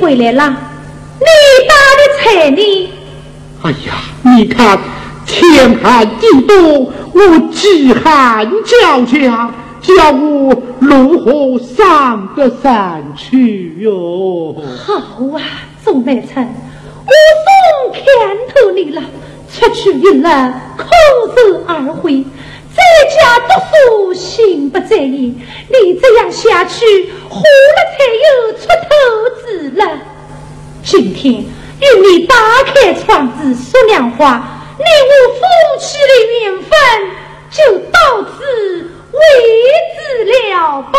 回来了，你打的菜呢？哎呀，你看天寒地冻，我饥寒交加，叫我如何上得山去哟？好啊，宋美臣，我送看透你了，出去一日，空手而回。在家读书，心不在焉。你这样下去，活了才有出头之日。今天与你打开窗子说亮话，你我夫妻的缘分就到此为止了吧。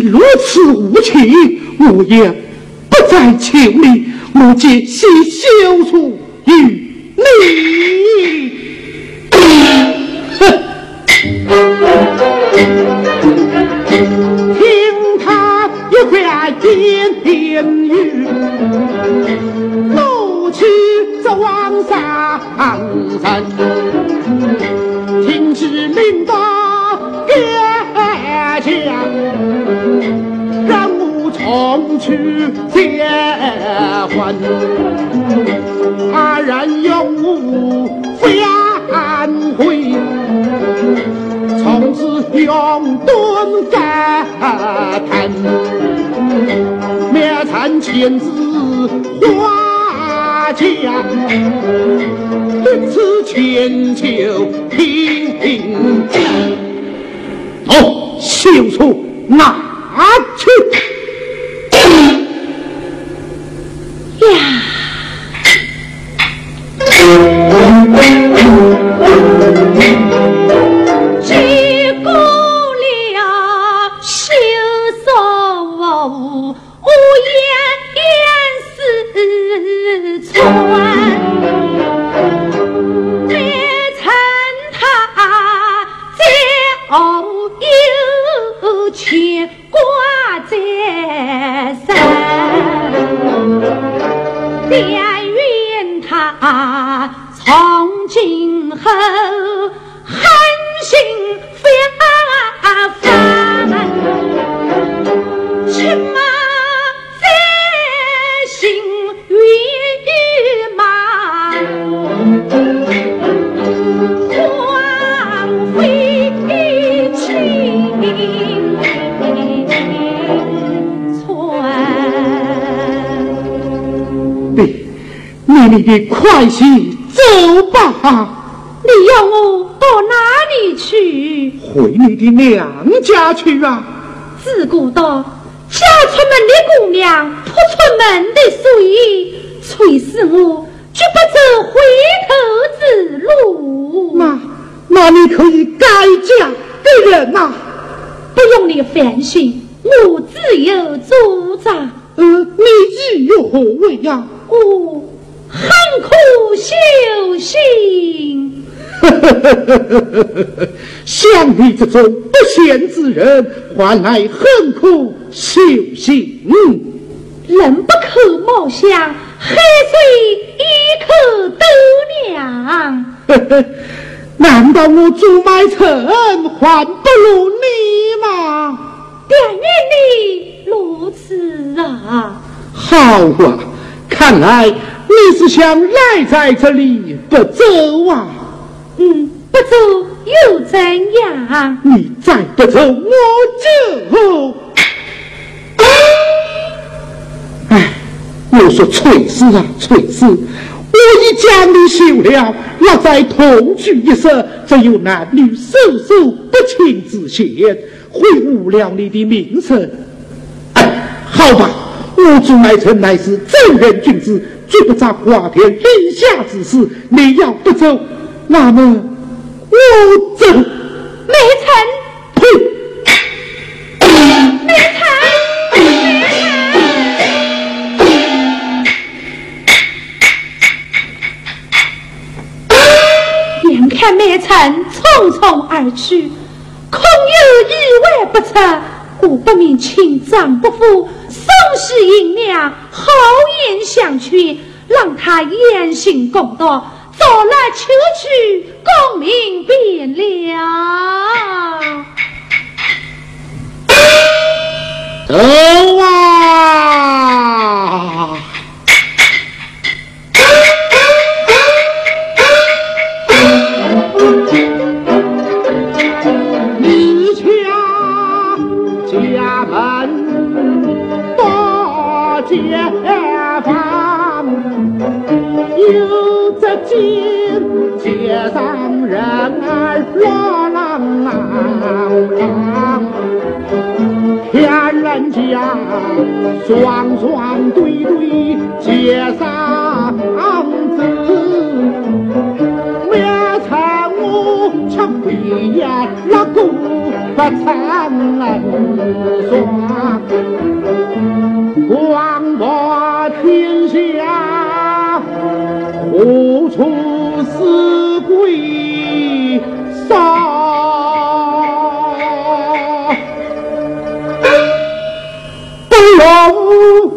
如此无情，我也不再求你，我借西休除与你。哼！听他一番甜言语，怒气则往上升，去结婚，二人永无反悔，从此永蹲干藤，灭残千子花家，对此千秋平平走，休出拿去。呀！快些走吧，你要我到哪里去？回你的娘家去啊！自古道，嫁出门的姑娘泼出门的水，催使我绝不走回头之路。那那你可以改嫁给人呐、不用你烦心，我自有主张。呃，你意有何为呀？我恨苦修行，像你这种不贤之人，换来恨苦修行。人不可貌相，海水一口斗量。难道我朱买臣还不如你吗？但愿你如此啊！好啊，看来你是想赖在这里不走啊？嗯，不走又怎样？你再不走，我就……哎，我说翠丝啊，翠丝，我已将你休了，要再同居一生，只有男女授受不亲之嫌，会误了你的名声。哎，好吧，我朱买臣乃是正人君子，绝不杂花田立下之事。你要不走，那么我走。梅臣，呸！梅臣，梅臣。眼看梅臣匆匆而去，空有意外不测，我不明请丈不负宋氏姨娘好言相劝，让他言行公道，早来求取功名便了。走啊！有只鸡结上人儿郎郎郎天人间双双对对结上子免成我吃亏呀哪个不成双光我天下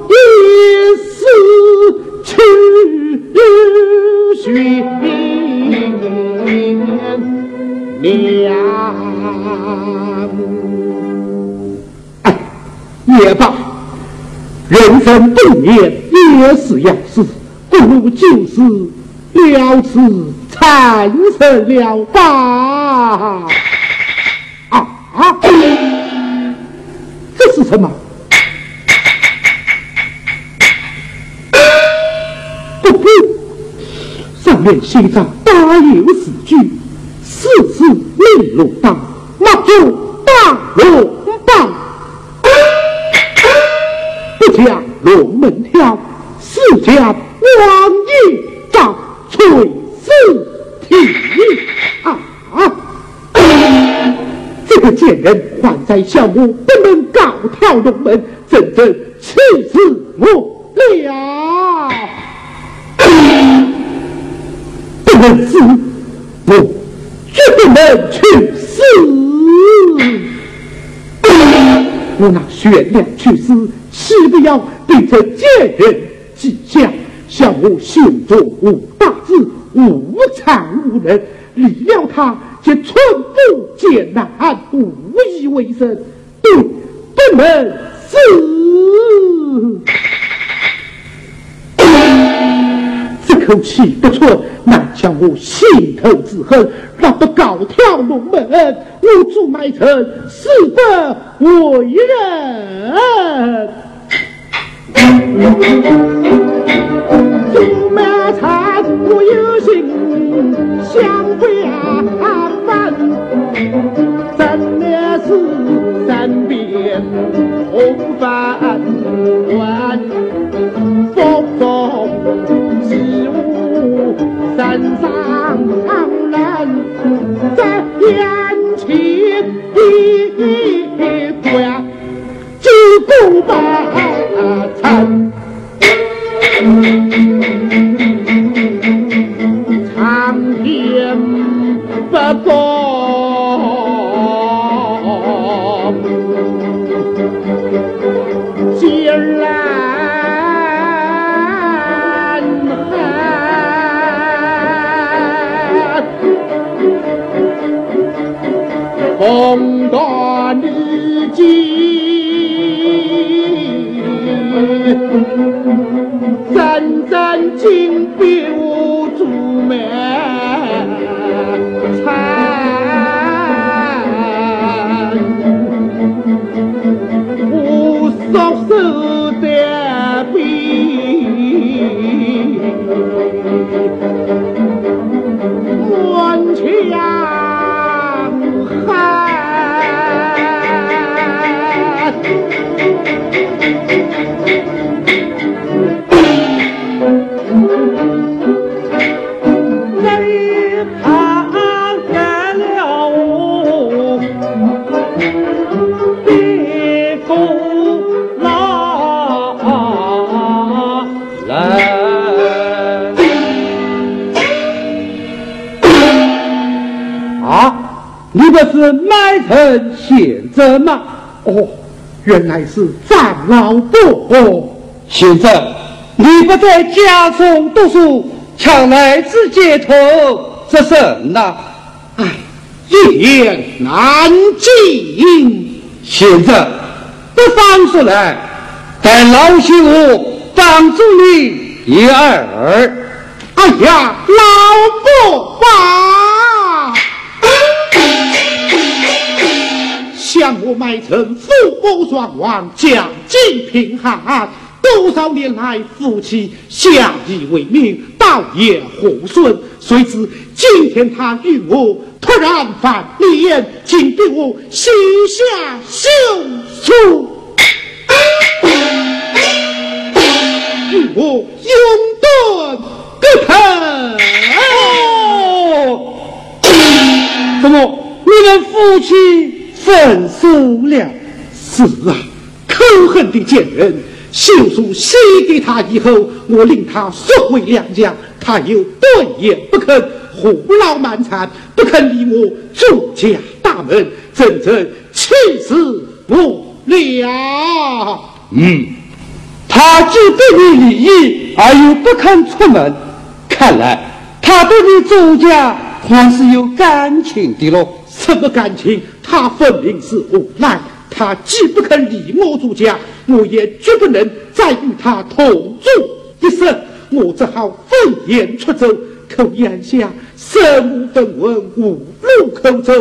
一死去寻娘。哎，也罢，人生不眠也是要死，不如就是了此残生了吧。啊啊！这是什么？上面写着“大有四句”，四字名录道：“马祖大龙宝，不讲龙门跳，四讲王爷照垂死体啊！这个贱人还在笑我不能高跳龙门，真正不能死，不，绝不能去死！我那悬梁去死，岂不要对这贱人计较？像我心中无大志，无才无能，离了他，却寸步艰难，无以为生，对，不能死。口气不错，难将我心头之恨，若不高挑龙门，我朱买臣死不为人。朱买臣，我有心想回阿门，真的是身边红帆万，风中十五身上人，在眼前一关就不把 原来是长老伯哦。先生，你不在家中读书，抢来自街头，这甚呐？哎，一言难尽。先生，不妨说来，待老兄我帮助你一二。哎呀，老伯吧，向我买成富国双亡，将近贫寒，多少年来夫妻相依为命，倒也和顺。谁知今天他与我突然翻脸，竟对我心下凶处。与我永断不肯。哦，怎么你们夫妻分手了？是啊，可恨的贱人，休书写给他以后，我令他速回娘家，他又断言不肯，胡闹蛮缠，不肯离我朱家大门，真正气死不了。嗯，他既对你离异，而又不肯出门，看来他对你周家还是有感情的喽。什么感情？他分明是无赖。他既不肯离我朱家，我也绝不能再与他同住一生。我只好愤言出走。可眼下身无分文，无路可走，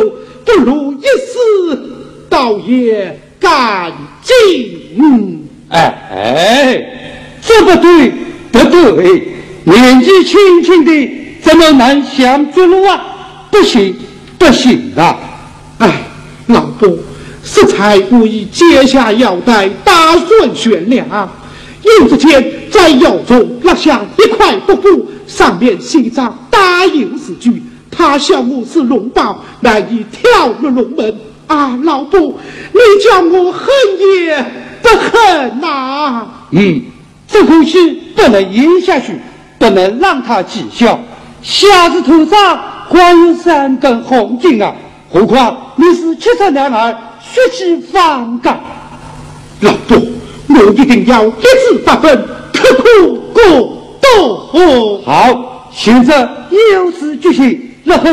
不如一死，倒也干净。哎哎，这不对，不对！年纪轻轻的，怎么能想绝路啊？不行，不行啊！哎，老伯。适才我已解下腰带，打算悬梁。又只见在腰中落下一块布布，上面写着“答应四句”。他笑我是龙宝，难以跳入龙门。啊，老伯，你叫我恨也不恨呐！嗯，这口气不能咽下去，不能让他讥笑。瞎子头上还有三根红筋啊！何况你是七十男儿。血气方刚，老伯，我一定要一字不分，刻苦过斗。好，现在有此决心，日后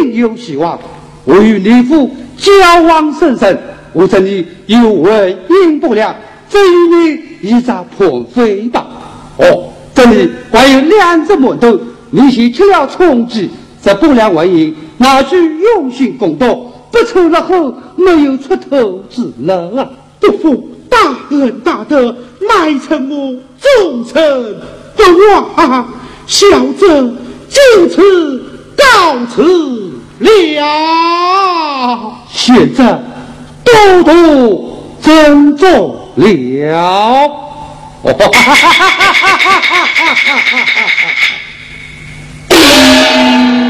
定有希望。我与你父交往甚深，我这里有文应不良，这与你一扎破飞吧。哦，这里还有两只馒头，你先吃了充饥，这不良文银拿去用心工作。不出日后没有出头之日啊！不负大恩大德，乃成我忠臣不忘，小侄就此告辞了。现在多多珍重了。哈哈哈哈哈哈！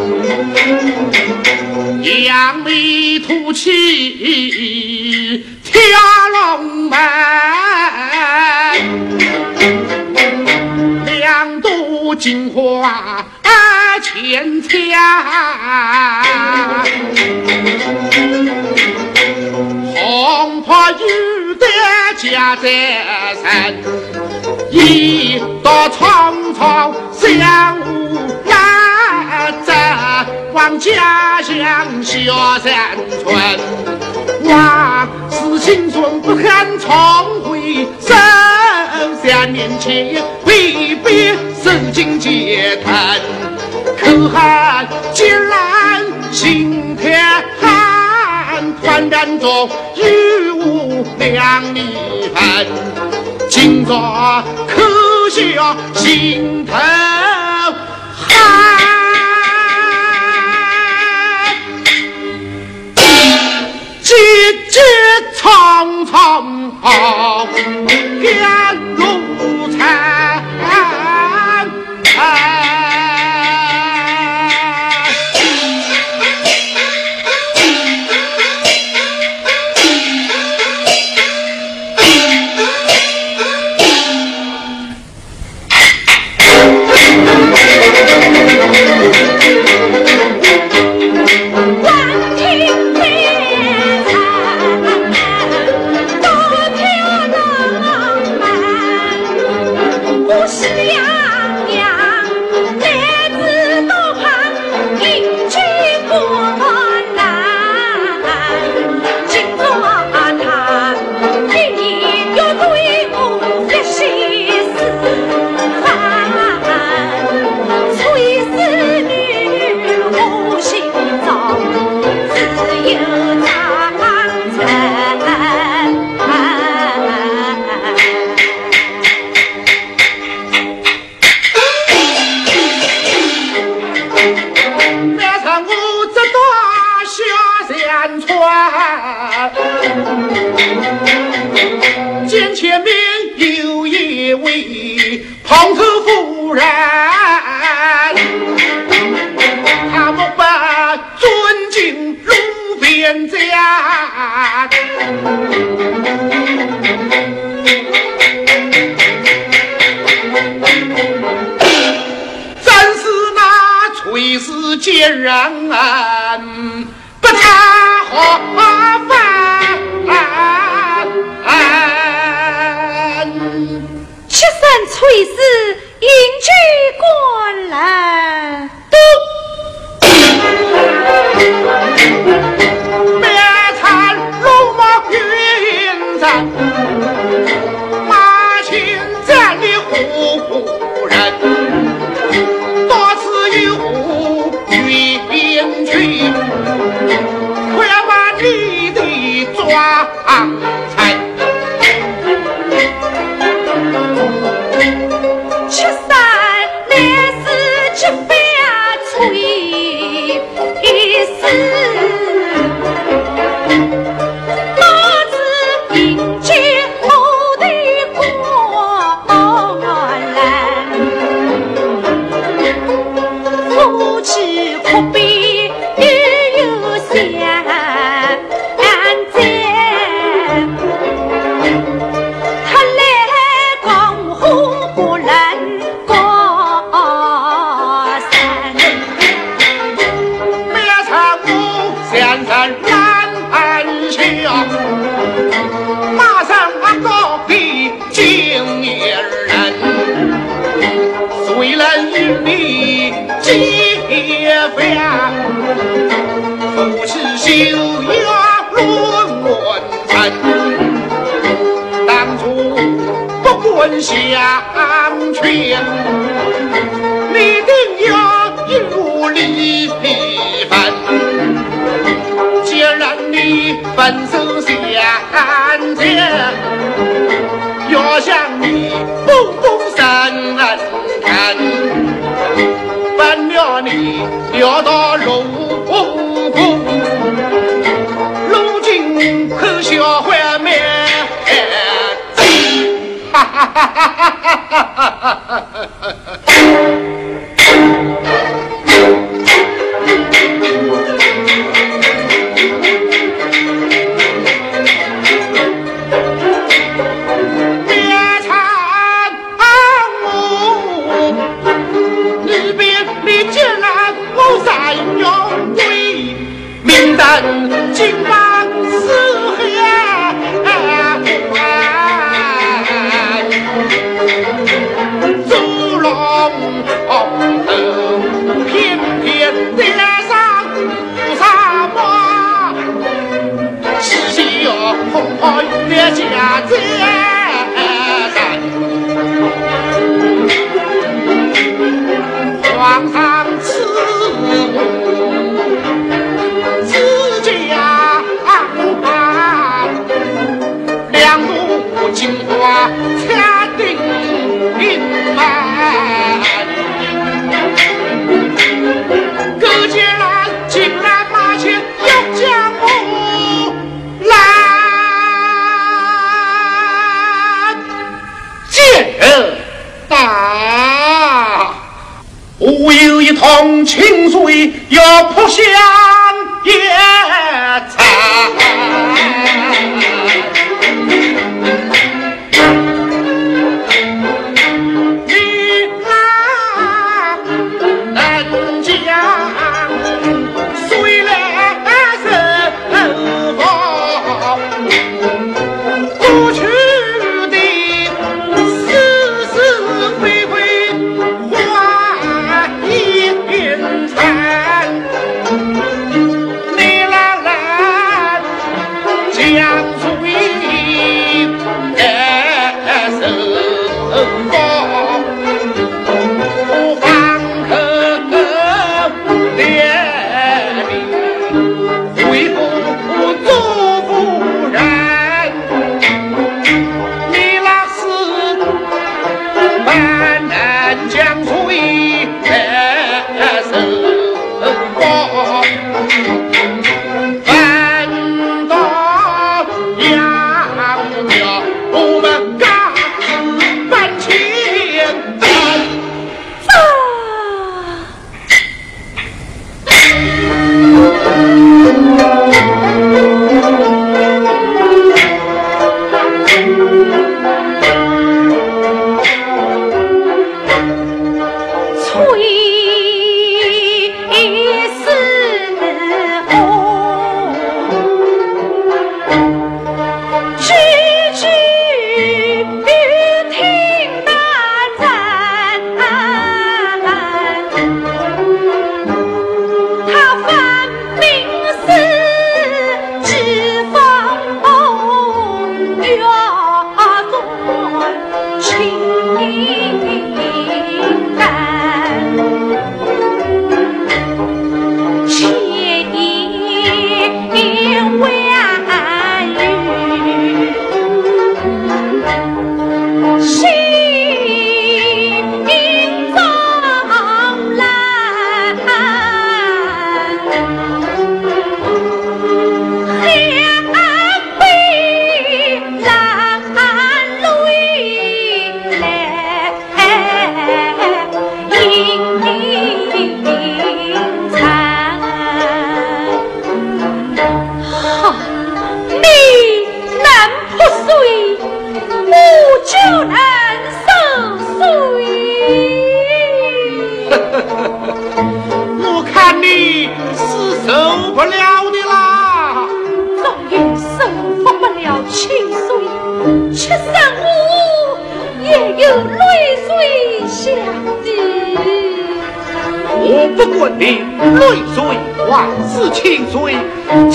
扬眉吐气跳龙门，两朵金花牵牵，红袍玉带夹在身。一道苍苍相无，望家乡小山村。往事青春不堪重回，十三年前未必受尽折腾，可恨艰难心太寒，团战中与我两离分。今朝可笑心头寒，这苍苍变如残。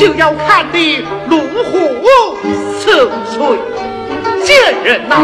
就要看你如何受罪。贱人呐，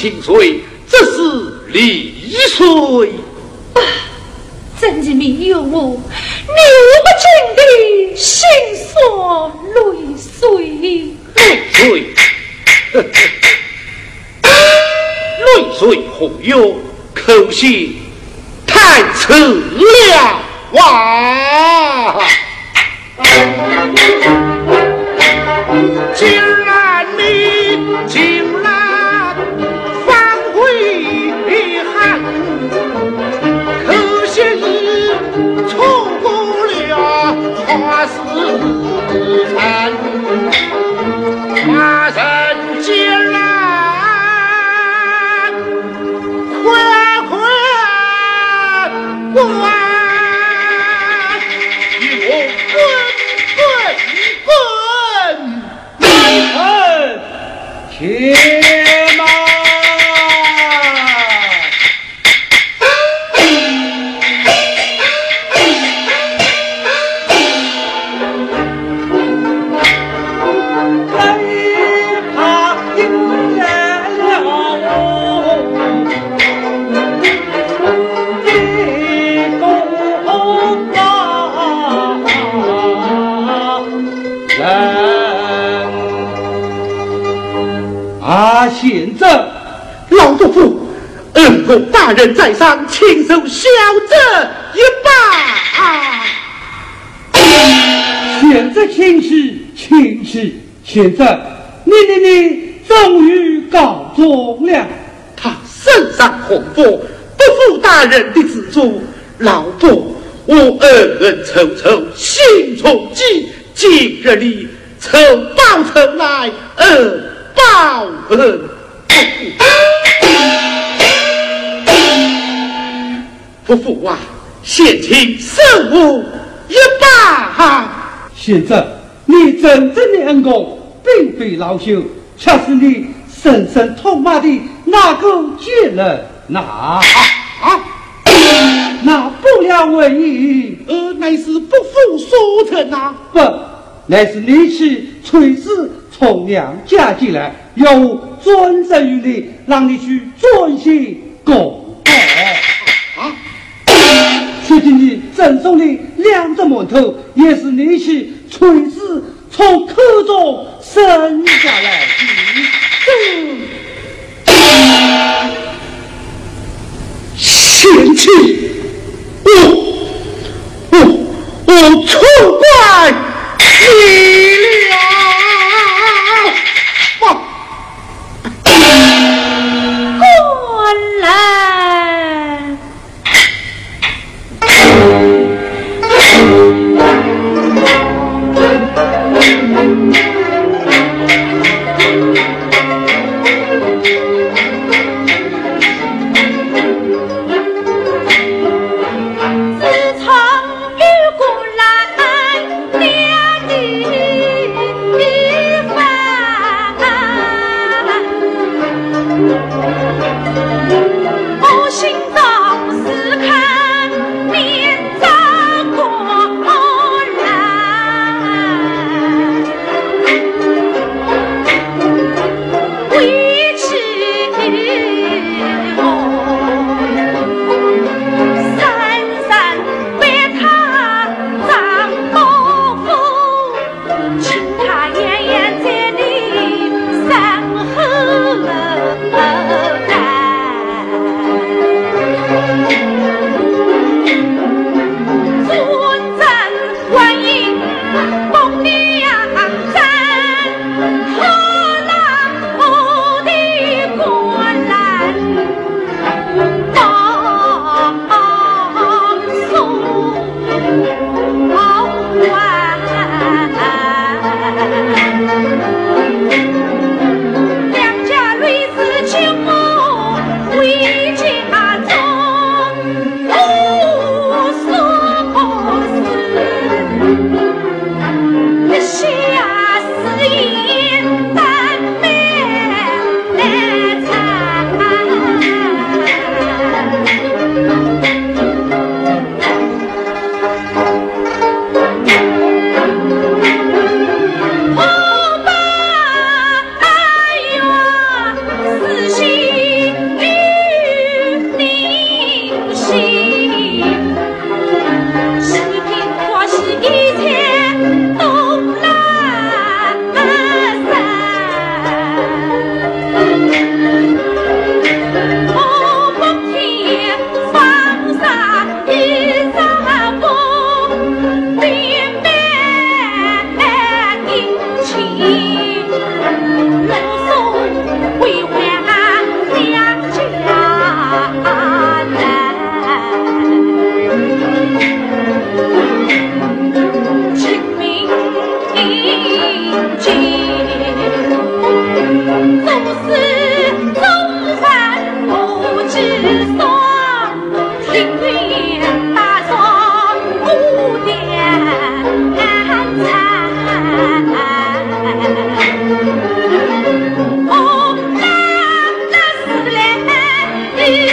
清水，大人在上，亲手小者一把。贤者请起，请起，贤者，你你你终于告状了。他身上红火，不负大人的资助。老伯，我恩恩仇仇心中记，今日里仇报仇来，恩报恩。不父啊，现请受我一把。现在，你真正的恩公并非老朽，却是你深深痛骂的那个贱人。那啊，那不良为意，呃，乃是不负所承啊。不，乃是你去垂死从娘家进来，要我尊身于你，让你去遵行公赠送的两只馒头，也是你去锤子从口中生下来。的。嫌弃，我我我错怪。你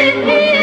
You.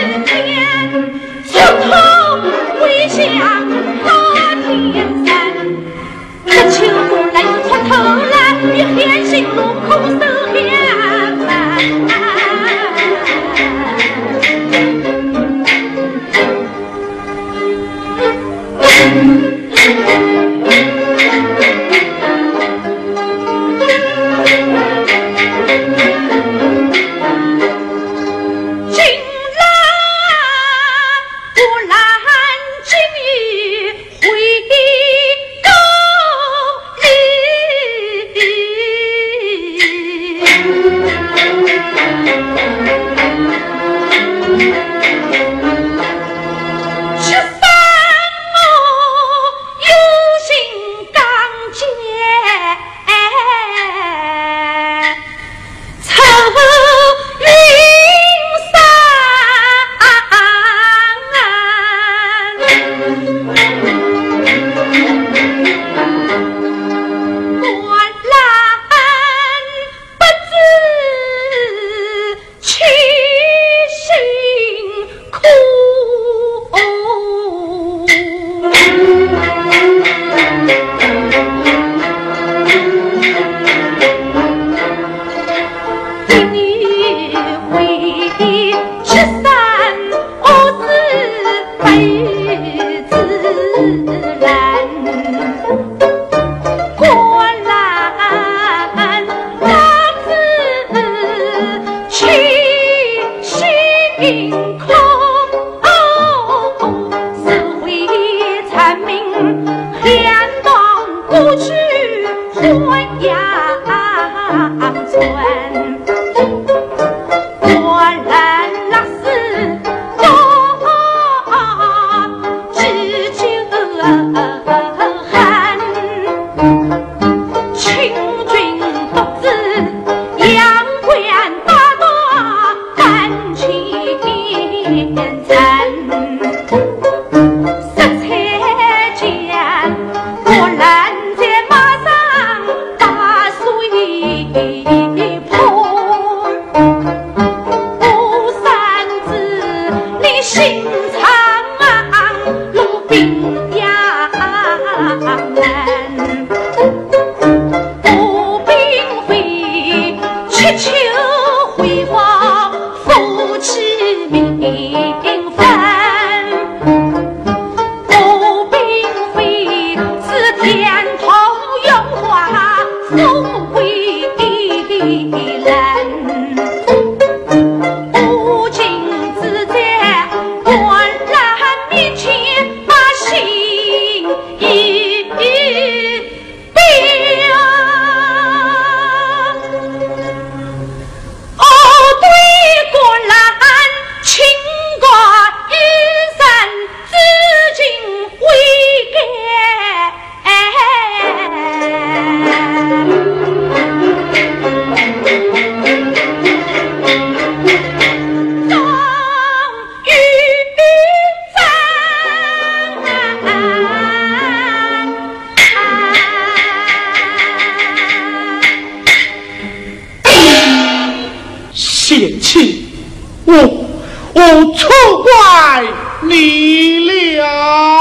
我错怪你了。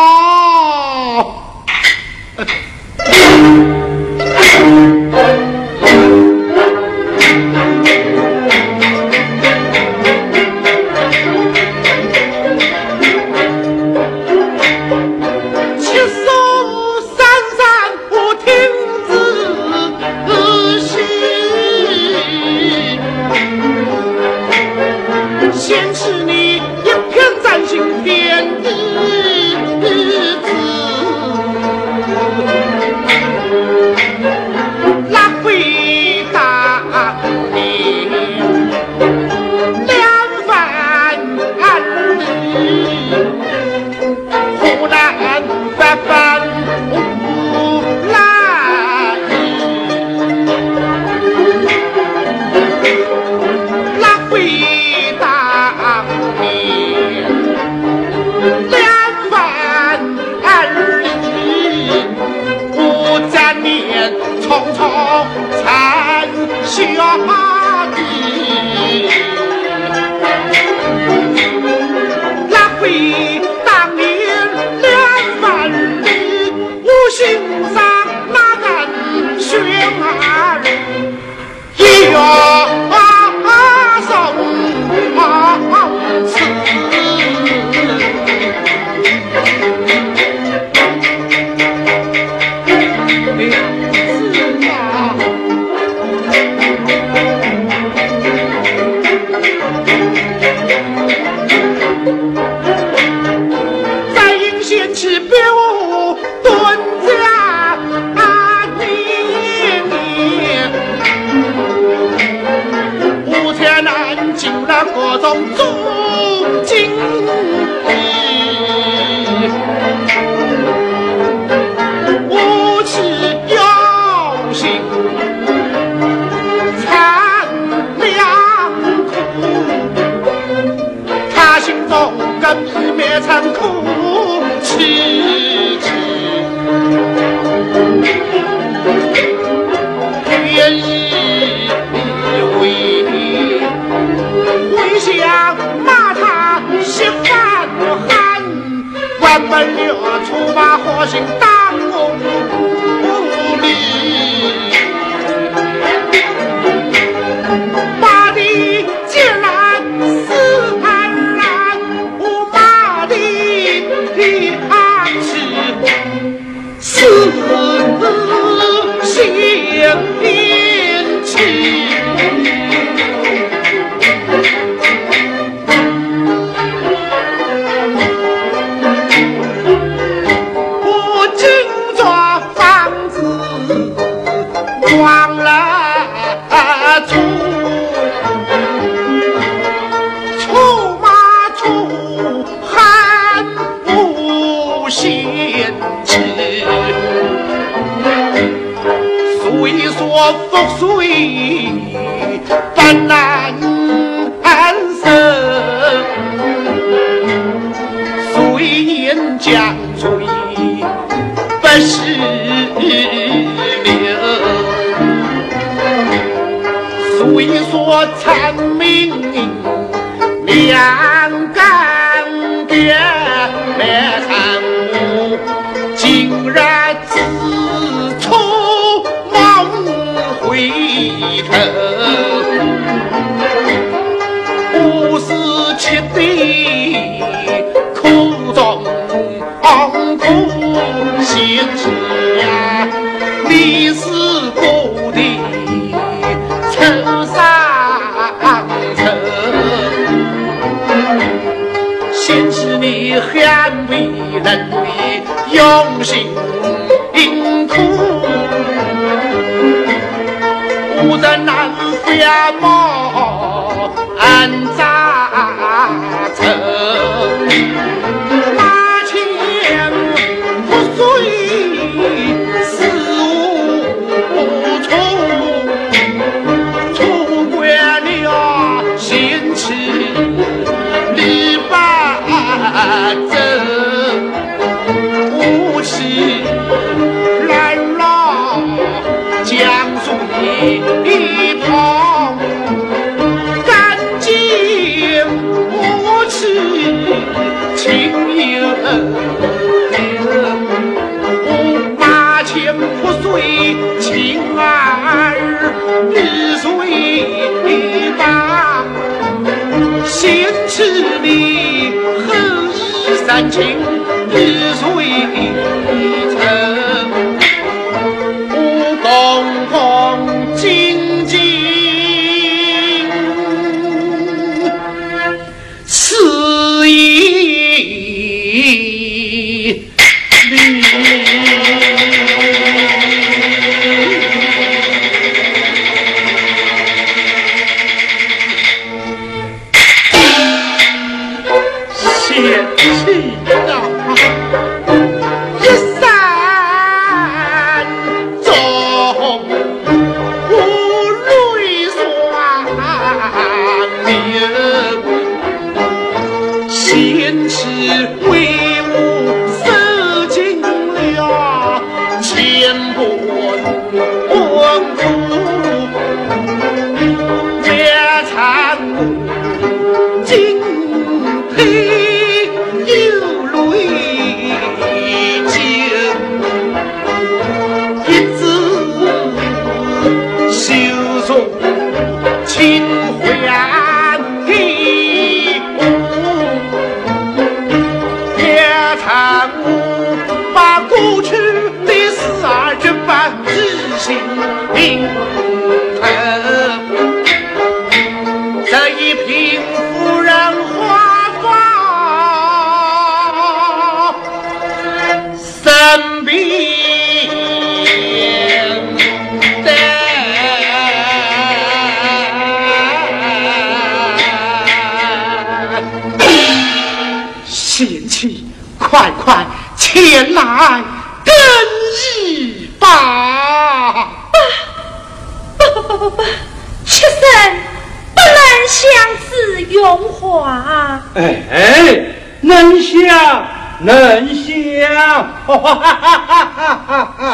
说覆水不能安生，水年将吹不是命，虽说长命两干干。感情，女快快前来跟一把，妾身不能相思荣华。哎，能相能相，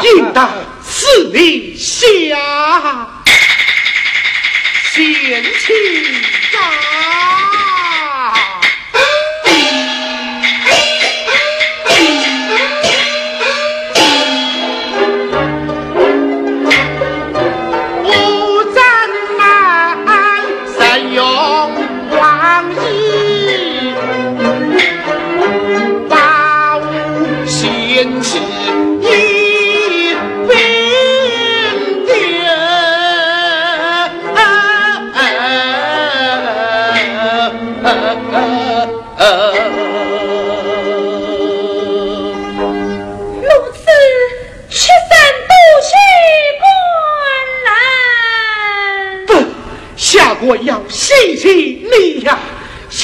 应当是你相贤妻。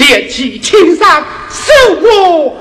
连起青山，受我